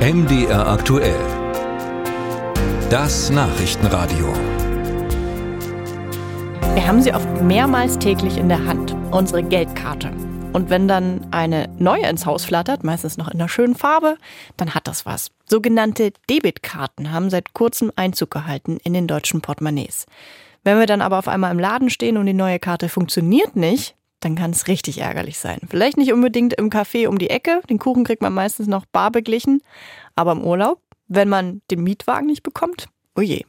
MDR aktuell. Das Nachrichtenradio. Wir haben sie oft mehrmals täglich in der Hand, unsere Geldkarte. Und wenn dann eine neue ins Haus flattert, meistens noch in einer schönen Farbe, dann hat das was. Sogenannte Debitkarten haben seit kurzem Einzug gehalten in den deutschen Portemonnaies. Wenn wir dann aber auf einmal im Laden stehen und die neue Karte funktioniert nicht, dann kann es richtig ärgerlich sein. Vielleicht nicht unbedingt im Café um die Ecke, den Kuchen kriegt man meistens noch bar beglichen, aber im Urlaub, wenn man den Mietwagen nicht bekommt, oje.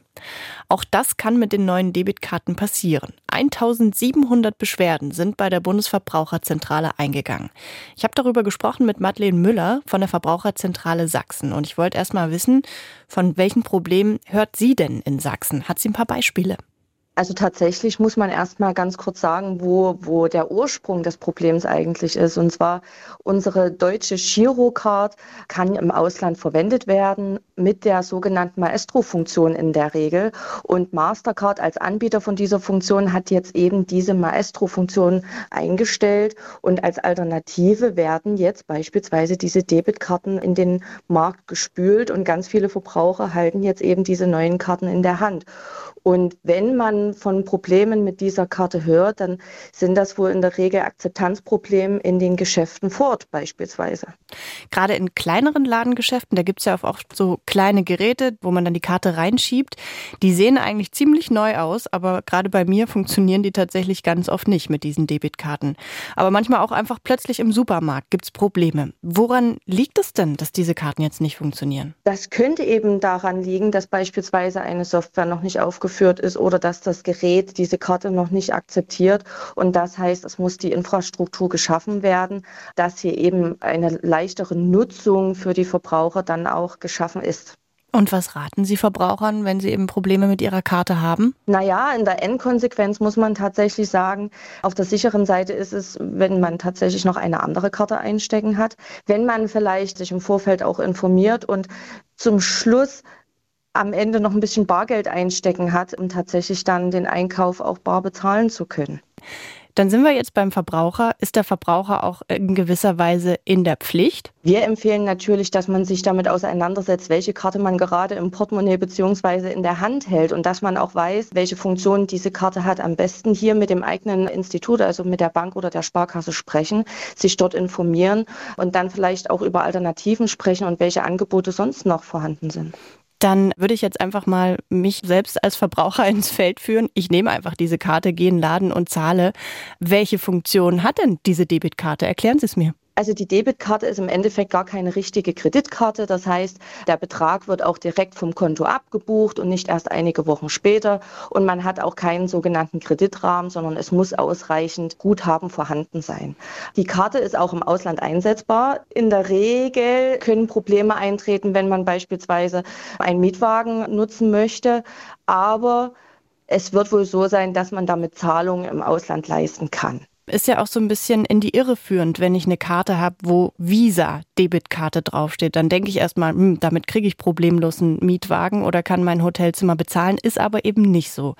Auch das kann mit den neuen Debitkarten passieren. 1700 Beschwerden sind bei der Bundesverbraucherzentrale eingegangen. Ich habe darüber gesprochen mit Madeleine Müller von der Verbraucherzentrale Sachsen und ich wollte erst mal wissen, von welchen Problemen hört sie denn in Sachsen? Hat sie ein paar Beispiele? Also tatsächlich muss man erst mal ganz kurz sagen, wo, wo der Ursprung des Problems eigentlich ist. Und zwar unsere deutsche Girocard kann im Ausland verwendet werden mit der sogenannten Maestro-Funktion in der Regel. Und Mastercard als Anbieter von dieser Funktion hat jetzt eben diese Maestro-Funktion eingestellt. Und als Alternative werden jetzt beispielsweise diese Debitkarten in den Markt gespült und ganz viele Verbraucher halten jetzt eben diese neuen Karten in der Hand. Und wenn man von Problemen mit dieser Karte hört, dann sind das wohl in der Regel Akzeptanzprobleme in den Geschäften vor Ort beispielsweise. Gerade in kleineren Ladengeschäften, da gibt es ja auch oft so kleine Geräte, wo man dann die Karte reinschiebt. Die sehen eigentlich ziemlich neu aus, aber gerade bei mir funktionieren die tatsächlich ganz oft nicht mit diesen Debitkarten. Aber manchmal auch einfach plötzlich im Supermarkt gibt es Probleme. Woran liegt es denn, dass diese Karten jetzt nicht funktionieren? Das könnte eben daran liegen, dass beispielsweise eine Software noch nicht aufgeführt ausgeführt ist oder dass das Gerät diese Karte noch nicht akzeptiert. Und das heißt, es muss die Infrastruktur geschaffen werden, dass hier eben eine leichtere Nutzung für die Verbraucher dann auch geschaffen ist. Und was raten Sie Verbrauchern, wenn sie eben Probleme mit ihrer Karte haben? Naja, in der Endkonsequenz muss man tatsächlich sagen, auf der sicheren Seite ist es, wenn man tatsächlich noch eine andere Karte einstecken hat, wenn man vielleicht sich im Vorfeld auch informiert und zum Schluss am Ende noch ein bisschen Bargeld einstecken hat, um tatsächlich dann den Einkauf auch bar bezahlen zu können. Dann sind wir jetzt beim Verbraucher. Ist der Verbraucher auch in gewisser Weise in der Pflicht? Wir empfehlen natürlich, dass man sich damit auseinandersetzt, welche Karte man gerade im Portemonnaie beziehungsweise in der Hand hält und dass man auch weiß, welche Funktion diese Karte hat. Am besten hier mit dem eigenen Institut, also mit der Bank oder der Sparkasse sprechen, sich dort informieren und dann vielleicht auch über Alternativen sprechen und welche Angebote sonst noch vorhanden sind dann würde ich jetzt einfach mal mich selbst als Verbraucher ins Feld führen. Ich nehme einfach diese Karte, gehe in den Laden und zahle. Welche Funktion hat denn diese Debitkarte? Erklären Sie es mir. Also die Debitkarte ist im Endeffekt gar keine richtige Kreditkarte. Das heißt, der Betrag wird auch direkt vom Konto abgebucht und nicht erst einige Wochen später. Und man hat auch keinen sogenannten Kreditrahmen, sondern es muss ausreichend Guthaben vorhanden sein. Die Karte ist auch im Ausland einsetzbar. In der Regel können Probleme eintreten, wenn man beispielsweise einen Mietwagen nutzen möchte. Aber es wird wohl so sein, dass man damit Zahlungen im Ausland leisten kann ist ja auch so ein bisschen in die Irre führend, wenn ich eine Karte habe, wo Visa Debitkarte draufsteht. Dann denke ich erstmal, hm, damit kriege ich problemlos einen Mietwagen oder kann mein Hotelzimmer bezahlen, ist aber eben nicht so.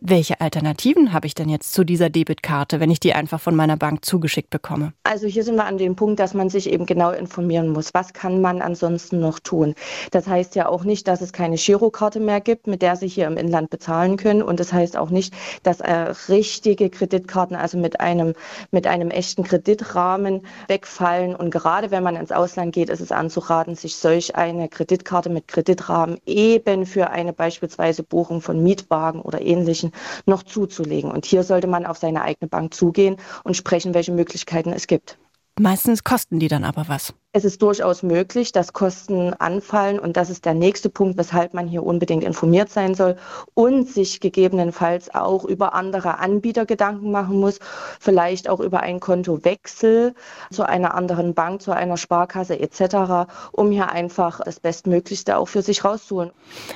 Welche Alternativen habe ich denn jetzt zu dieser Debitkarte, wenn ich die einfach von meiner Bank zugeschickt bekomme? Also hier sind wir an dem Punkt, dass man sich eben genau informieren muss. Was kann man ansonsten noch tun? Das heißt ja auch nicht, dass es keine Girokarte mehr gibt, mit der Sie hier im Inland bezahlen können. Und das heißt auch nicht, dass äh, richtige Kreditkarten, also mit einem mit einem echten Kreditrahmen wegfallen. Und gerade wenn man ins Ausland geht, ist es anzuraten, sich solch eine Kreditkarte mit Kreditrahmen eben für eine beispielsweise Buchung von Mietwagen oder ähnlichen noch zuzulegen. Und hier sollte man auf seine eigene Bank zugehen und sprechen, welche Möglichkeiten es gibt. Meistens kosten die dann aber was. Es ist durchaus möglich, dass Kosten anfallen und das ist der nächste Punkt, weshalb man hier unbedingt informiert sein soll und sich gegebenenfalls auch über andere Anbieter Gedanken machen muss, vielleicht auch über einen Kontowechsel zu einer anderen Bank, zu einer Sparkasse etc., um hier einfach das Bestmöglichste auch für sich rauszuholen.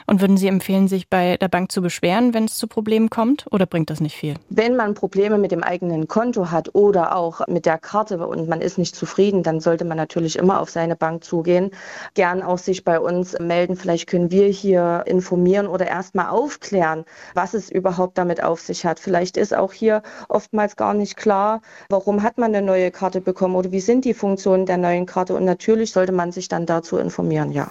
Und würden Sie empfehlen, sich bei der Bank zu beschweren, wenn es zu Problemen kommt oder bringt das nicht viel? Wenn man Probleme mit dem eigenen Konto hat oder auch mit der Karte und man ist nicht zufrieden, dann sollte man natürlich immer immer auf seine Bank zugehen, gern auch sich bei uns melden. Vielleicht können wir hier informieren oder erstmal aufklären, was es überhaupt damit auf sich hat. Vielleicht ist auch hier oftmals gar nicht klar, warum hat man eine neue Karte bekommen oder wie sind die Funktionen der neuen Karte. Und natürlich sollte man sich dann dazu informieren, ja.